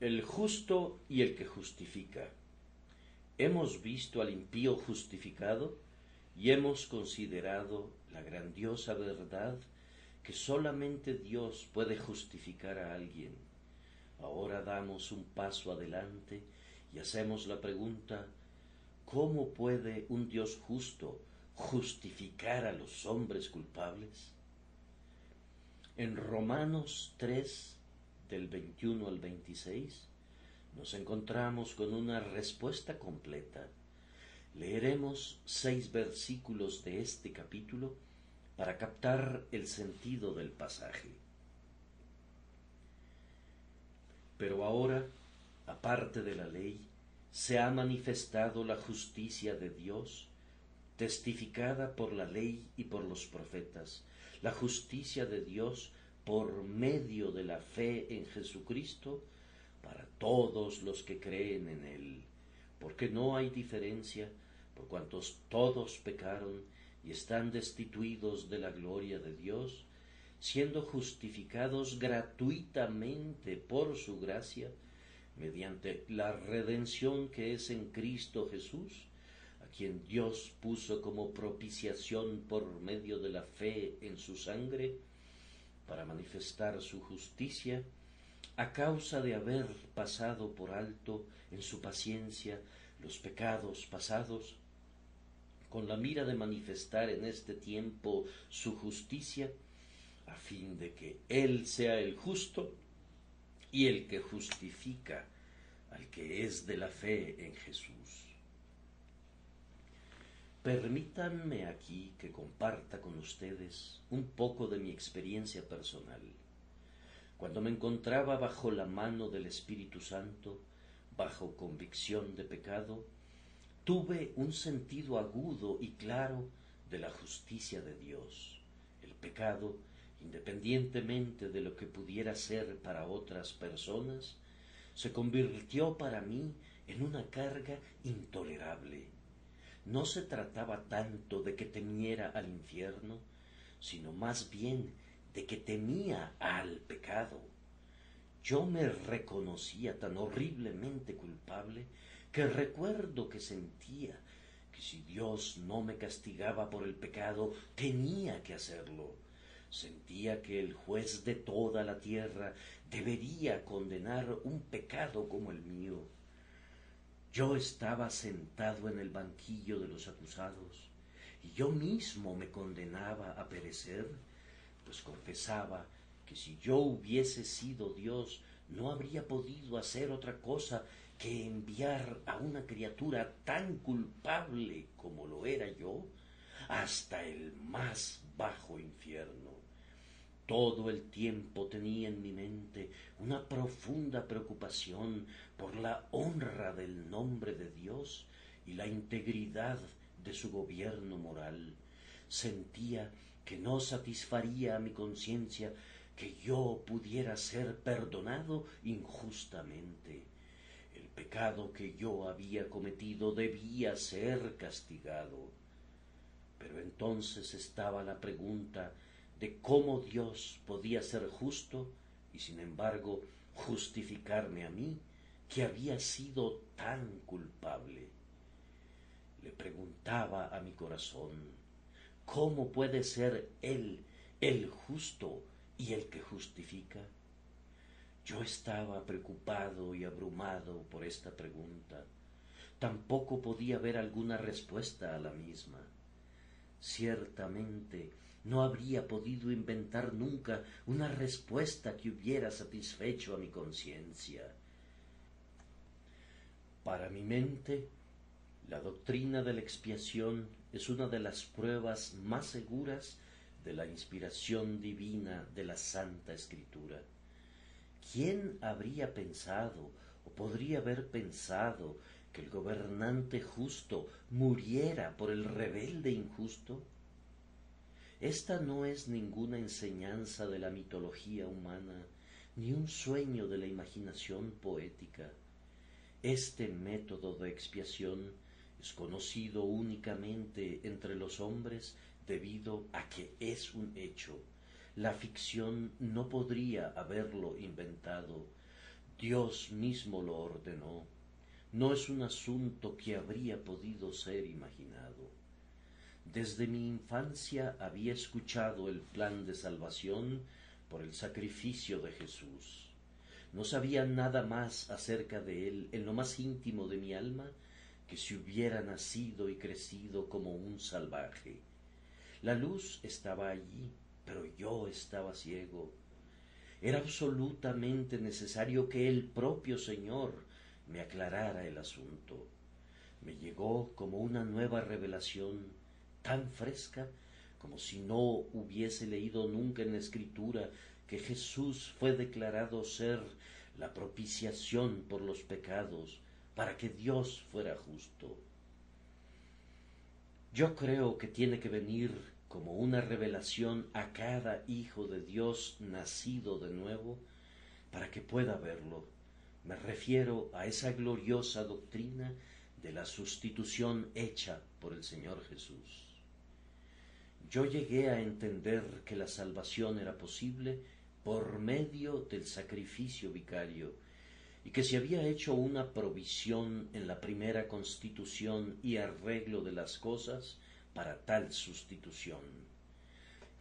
El justo y el que justifica. Hemos visto al impío justificado y hemos considerado la grandiosa verdad que solamente Dios puede justificar a alguien. Ahora damos un paso adelante y hacemos la pregunta ¿Cómo puede un Dios justo justificar a los hombres culpables? En Romanos 3, del 21 al 26, nos encontramos con una respuesta completa. Leeremos seis versículos de este capítulo para captar el sentido del pasaje. Pero ahora, aparte de la ley, se ha manifestado la justicia de Dios, testificada por la ley y por los profetas, la justicia de Dios por medio de la fe en Jesucristo para todos los que creen en Él, porque no hay diferencia, por cuantos todos pecaron y están destituidos de la gloria de Dios, siendo justificados gratuitamente por su gracia, mediante la redención que es en Cristo Jesús, a quien Dios puso como propiciación por medio de la fe en su sangre, para manifestar su justicia, a causa de haber pasado por alto en su paciencia los pecados pasados, con la mira de manifestar en este tiempo su justicia, a fin de que Él sea el justo y el que justifica al que es de la fe en Jesús. Permítanme aquí que comparta con ustedes un poco de mi experiencia personal. Cuando me encontraba bajo la mano del Espíritu Santo, bajo convicción de pecado, tuve un sentido agudo y claro de la justicia de Dios. El pecado, independientemente de lo que pudiera ser para otras personas, se convirtió para mí en una carga intolerable no se trataba tanto de que temiera al infierno, sino más bien de que temía al pecado. Yo me reconocía tan horriblemente culpable que recuerdo que sentía que si Dios no me castigaba por el pecado, tenía que hacerlo. Sentía que el juez de toda la tierra debería condenar un pecado como el mío yo estaba sentado en el banquillo de los acusados y yo mismo me condenaba a perecer, pues confesaba que si yo hubiese sido Dios no habría podido hacer otra cosa que enviar a una criatura tan culpable como lo era yo hasta el más bajo infierno. Todo el tiempo tenía en mi mente una profunda preocupación por la honra del nombre de Dios y la integridad de su gobierno moral. Sentía que no satisfaría a mi conciencia que yo pudiera ser perdonado injustamente. El pecado que yo había cometido debía ser castigado. Pero entonces estaba la pregunta de cómo Dios podía ser justo y sin embargo justificarme a mí, que había sido tan culpable. Le preguntaba a mi corazón, ¿cómo puede ser Él el justo y el que justifica? Yo estaba preocupado y abrumado por esta pregunta. Tampoco podía ver alguna respuesta a la misma. Ciertamente no habría podido inventar nunca una respuesta que hubiera satisfecho a mi conciencia. Para mi mente, la doctrina de la expiación es una de las pruebas más seguras de la inspiración divina de la Santa Escritura. ¿Quién habría pensado o podría haber pensado que el gobernante justo muriera por el rebelde injusto? Esta no es ninguna enseñanza de la mitología humana, ni un sueño de la imaginación poética. Este método de expiación es conocido únicamente entre los hombres debido a que es un hecho. La ficción no podría haberlo inventado. Dios mismo lo ordenó. No es un asunto que habría podido ser imaginado. Desde mi infancia había escuchado el plan de salvación por el sacrificio de Jesús. No sabía nada más acerca de él en lo más íntimo de mi alma que si hubiera nacido y crecido como un salvaje. La luz estaba allí, pero yo estaba ciego. Era absolutamente necesario que el propio Señor me aclarara el asunto. Me llegó como una nueva revelación tan fresca como si no hubiese leído nunca en la escritura que Jesús fue declarado ser la propiciación por los pecados para que Dios fuera justo. Yo creo que tiene que venir como una revelación a cada hijo de Dios nacido de nuevo para que pueda verlo. Me refiero a esa gloriosa doctrina de la sustitución hecha por el Señor Jesús. Yo llegué a entender que la salvación era posible por medio del sacrificio vicario y que se había hecho una provisión en la primera constitución y arreglo de las cosas para tal sustitución.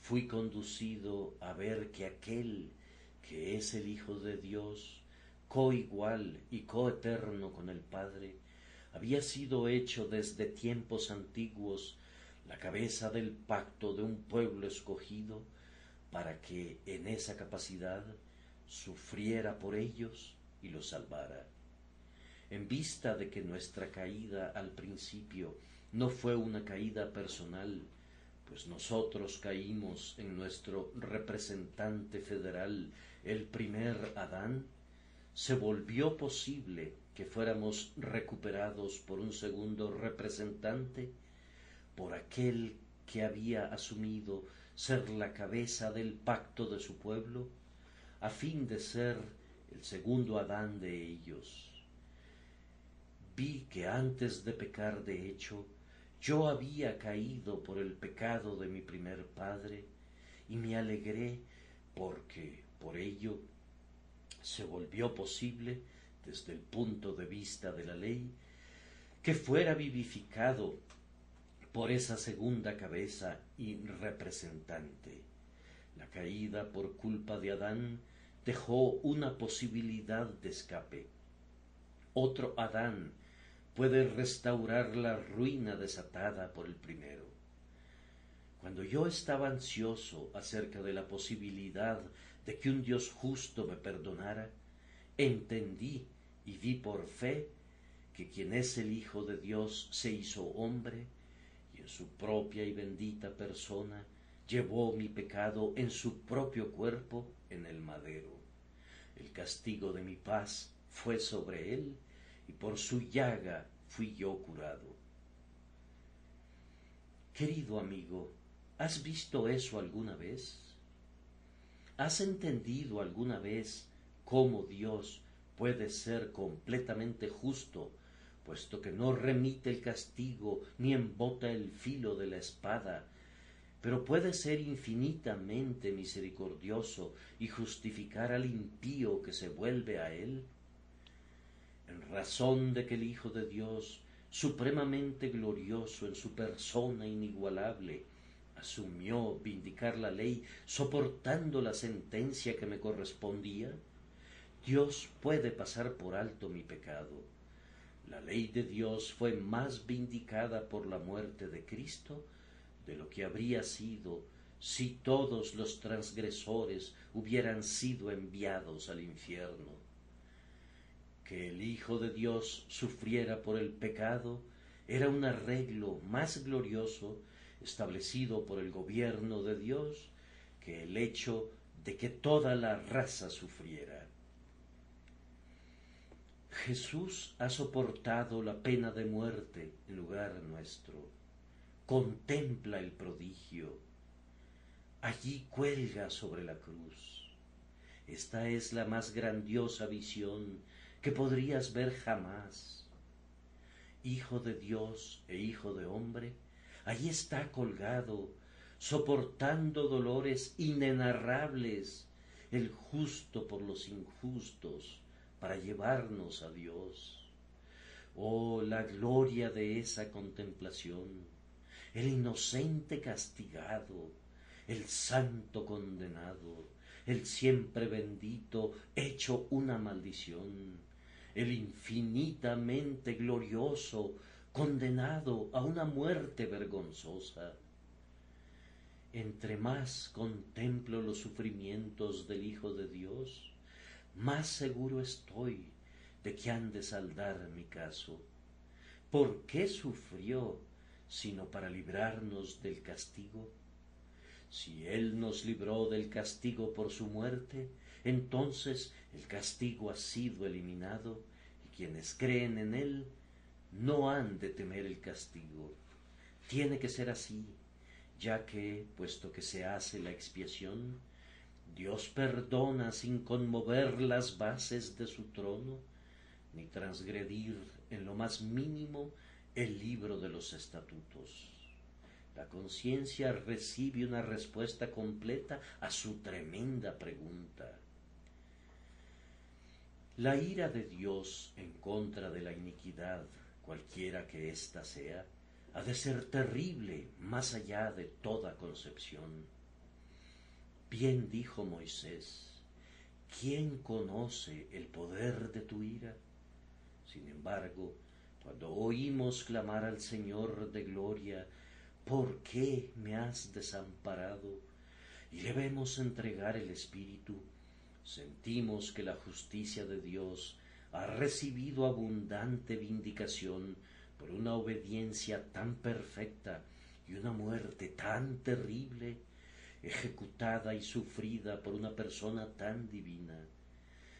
Fui conducido a ver que aquel que es el Hijo de Dios, coigual y coeterno con el Padre, había sido hecho desde tiempos antiguos la cabeza del pacto de un pueblo escogido para que en esa capacidad sufriera por ellos y los salvara. En vista de que nuestra caída al principio no fue una caída personal, pues nosotros caímos en nuestro representante federal, el primer Adán, se volvió posible que fuéramos recuperados por un segundo representante, por aquel que había asumido ser la cabeza del pacto de su pueblo, a fin de ser el segundo Adán de ellos. Vi que antes de pecar de hecho, yo había caído por el pecado de mi primer padre, y me alegré porque por ello se volvió posible, desde el punto de vista de la ley, que fuera vivificado por esa segunda cabeza y representante. La caída por culpa de Adán dejó una posibilidad de escape. Otro Adán puede restaurar la ruina desatada por el primero. Cuando yo estaba ansioso acerca de la posibilidad de que un Dios justo me perdonara, entendí y vi por fe que quien es el Hijo de Dios se hizo hombre en su propia y bendita persona llevó mi pecado en su propio cuerpo en el madero. El castigo de mi paz fue sobre él, y por su llaga fui yo curado. Querido amigo, ¿has visto eso alguna vez? ¿Has entendido alguna vez cómo Dios puede ser completamente justo puesto que no remite el castigo ni embota el filo de la espada, pero puede ser infinitamente misericordioso y justificar al impío que se vuelve a él? En razón de que el Hijo de Dios, supremamente glorioso en su persona inigualable, asumió vindicar la ley soportando la sentencia que me correspondía, Dios puede pasar por alto mi pecado la ley de Dios fue más vindicada por la muerte de Cristo de lo que habría sido si todos los transgresores hubieran sido enviados al infierno. Que el Hijo de Dios sufriera por el pecado era un arreglo más glorioso establecido por el gobierno de Dios que el hecho de que toda la raza sufriera. Jesús ha soportado la pena de muerte en lugar nuestro. Contempla el prodigio. Allí cuelga sobre la cruz. Esta es la más grandiosa visión que podrías ver jamás. Hijo de Dios e hijo de hombre, allí está colgado, soportando dolores inenarrables, el justo por los injustos, para llevarnos a Dios. Oh, la gloria de esa contemplación, el inocente castigado, el santo condenado, el siempre bendito hecho una maldición, el infinitamente glorioso condenado a una muerte vergonzosa. Entre más contemplo los sufrimientos del Hijo de Dios, más seguro estoy de que han de saldar mi caso. ¿Por qué sufrió sino para librarnos del castigo? Si Él nos libró del castigo por su muerte, entonces el castigo ha sido eliminado y quienes creen en Él no han de temer el castigo. Tiene que ser así, ya que, puesto que se hace la expiación, Dios perdona sin conmover las bases de su trono, ni transgredir en lo más mínimo el libro de los estatutos. La conciencia recibe una respuesta completa a su tremenda pregunta. La ira de Dios en contra de la iniquidad, cualquiera que ésta sea, ha de ser terrible más allá de toda concepción. Bien dijo Moisés, ¿quién conoce el poder de tu ira? Sin embargo, cuando oímos clamar al Señor de gloria, ¿por qué me has desamparado? Y debemos entregar el Espíritu. Sentimos que la justicia de Dios ha recibido abundante vindicación por una obediencia tan perfecta y una muerte tan terrible, ejecutada y sufrida por una persona tan divina.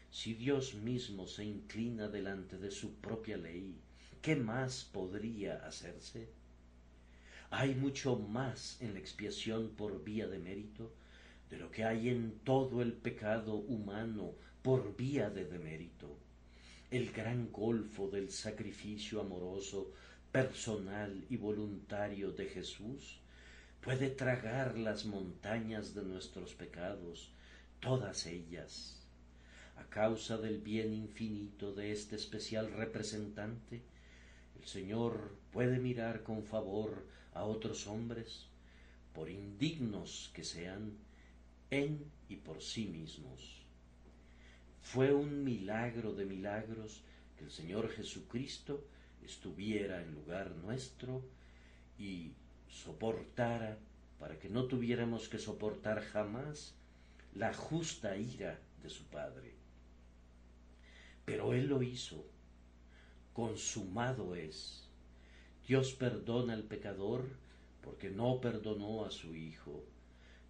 Si Dios mismo se inclina delante de su propia ley, ¿qué más podría hacerse? Hay mucho más en la expiación por vía de mérito de lo que hay en todo el pecado humano por vía de demérito. El gran golfo del sacrificio amoroso, personal y voluntario de Jesús puede tragar las montañas de nuestros pecados, todas ellas. A causa del bien infinito de este especial representante, el Señor puede mirar con favor a otros hombres, por indignos que sean, en y por sí mismos. Fue un milagro de milagros que el Señor Jesucristo estuviera en lugar nuestro y soportara, para que no tuviéramos que soportar jamás la justa ira de su Padre. Pero Él lo hizo, consumado es Dios perdona al pecador porque no perdonó a su Hijo.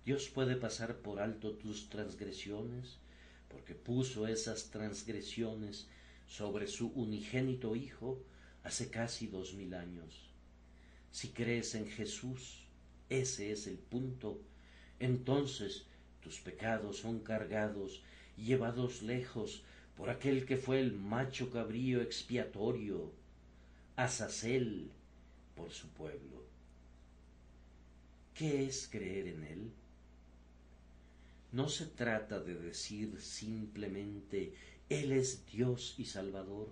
Dios puede pasar por alto tus transgresiones porque puso esas transgresiones sobre su unigénito Hijo hace casi dos mil años. Si crees en Jesús, ese es el punto, entonces tus pecados son cargados llevados lejos por aquel que fue el macho cabrío expiatorio, Azazel, por su pueblo. ¿Qué es creer en Él? No se trata de decir simplemente Él es Dios y Salvador,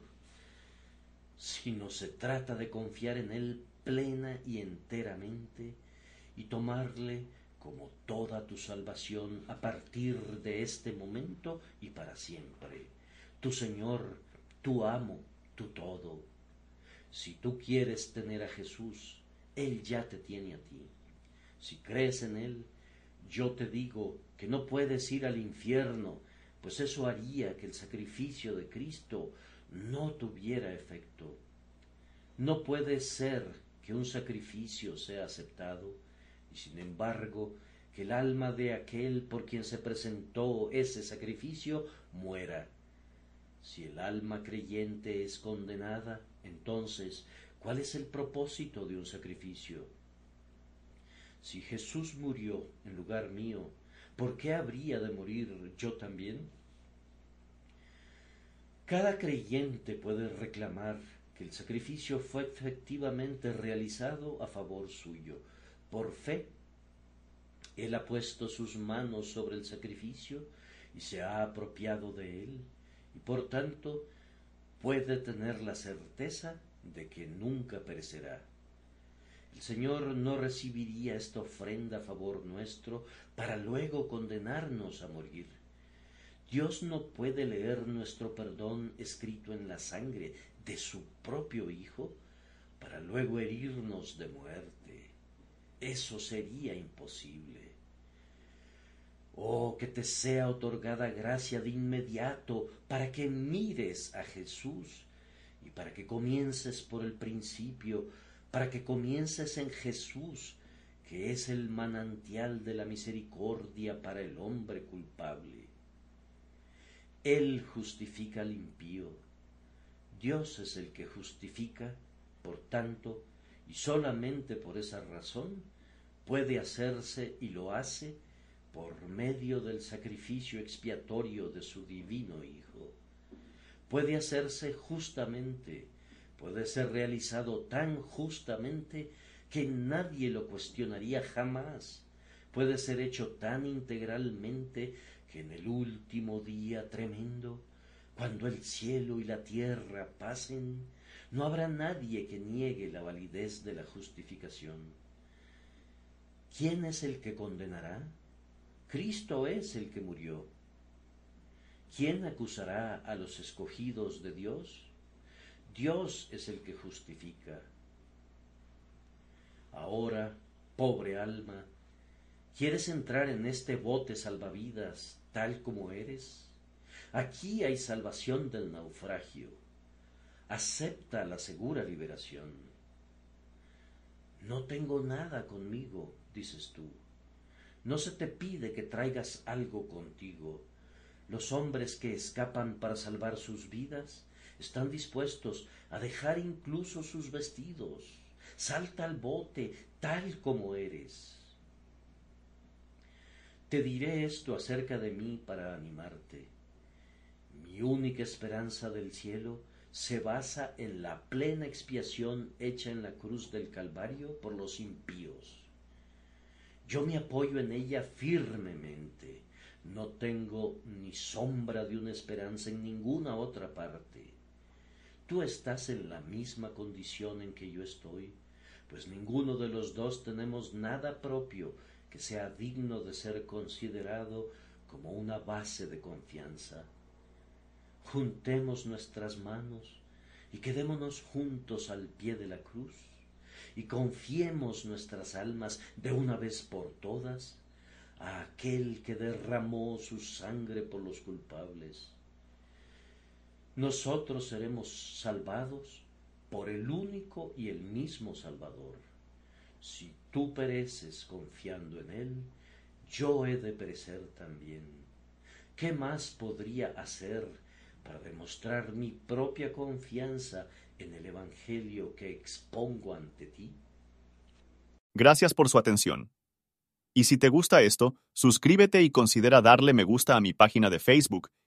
sino se trata de confiar en Él plena y enteramente y tomarle como toda tu salvación a partir de este momento y para siempre. Tu Señor, tu amo, tu todo. Si tú quieres tener a Jesús, Él ya te tiene a ti. Si crees en Él, yo te digo que no puedes ir al infierno, pues eso haría que el sacrificio de Cristo no tuviera efecto. No puede ser que un sacrificio sea aceptado y sin embargo que el alma de aquel por quien se presentó ese sacrificio muera. Si el alma creyente es condenada, entonces, ¿cuál es el propósito de un sacrificio? Si Jesús murió en lugar mío, ¿por qué habría de morir yo también? Cada creyente puede reclamar que el sacrificio fue efectivamente realizado a favor suyo. Por fe, Él ha puesto sus manos sobre el sacrificio y se ha apropiado de él y por tanto puede tener la certeza de que nunca perecerá. El Señor no recibiría esta ofrenda a favor nuestro para luego condenarnos a morir. Dios no puede leer nuestro perdón escrito en la sangre de su propio Hijo para luego herirnos de muerte. Eso sería imposible. Oh, que te sea otorgada gracia de inmediato para que mires a Jesús y para que comiences por el principio, para que comiences en Jesús, que es el manantial de la misericordia para el hombre culpable. Él justifica al impío. Dios es el que justifica, por tanto, y solamente por esa razón puede hacerse y lo hace por medio del sacrificio expiatorio de su divino Hijo. Puede hacerse justamente, puede ser realizado tan justamente que nadie lo cuestionaría jamás, puede ser hecho tan integralmente que en el último día tremendo, cuando el cielo y la tierra pasen, no habrá nadie que niegue la validez de la justificación. ¿Quién es el que condenará? Cristo es el que murió. ¿Quién acusará a los escogidos de Dios? Dios es el que justifica. Ahora, pobre alma, ¿quieres entrar en este bote salvavidas tal como eres? Aquí hay salvación del naufragio. Acepta la segura liberación. No tengo nada conmigo, dices tú. No se te pide que traigas algo contigo. Los hombres que escapan para salvar sus vidas están dispuestos a dejar incluso sus vestidos. Salta al bote tal como eres. Te diré esto acerca de mí para animarte. Mi única esperanza del cielo se basa en la plena expiación hecha en la cruz del Calvario por los impíos. Yo me apoyo en ella firmemente. No tengo ni sombra de una esperanza en ninguna otra parte. Tú estás en la misma condición en que yo estoy, pues ninguno de los dos tenemos nada propio que sea digno de ser considerado como una base de confianza. Juntemos nuestras manos y quedémonos juntos al pie de la cruz y confiemos nuestras almas de una vez por todas a aquel que derramó su sangre por los culpables. Nosotros seremos salvados por el único y el mismo Salvador. Si tú pereces confiando en Él, yo he de perecer también. ¿Qué más podría hacer para demostrar mi propia confianza en el Evangelio que expongo ante ti? Gracias por su atención. Y si te gusta esto, suscríbete y considera darle me gusta a mi página de Facebook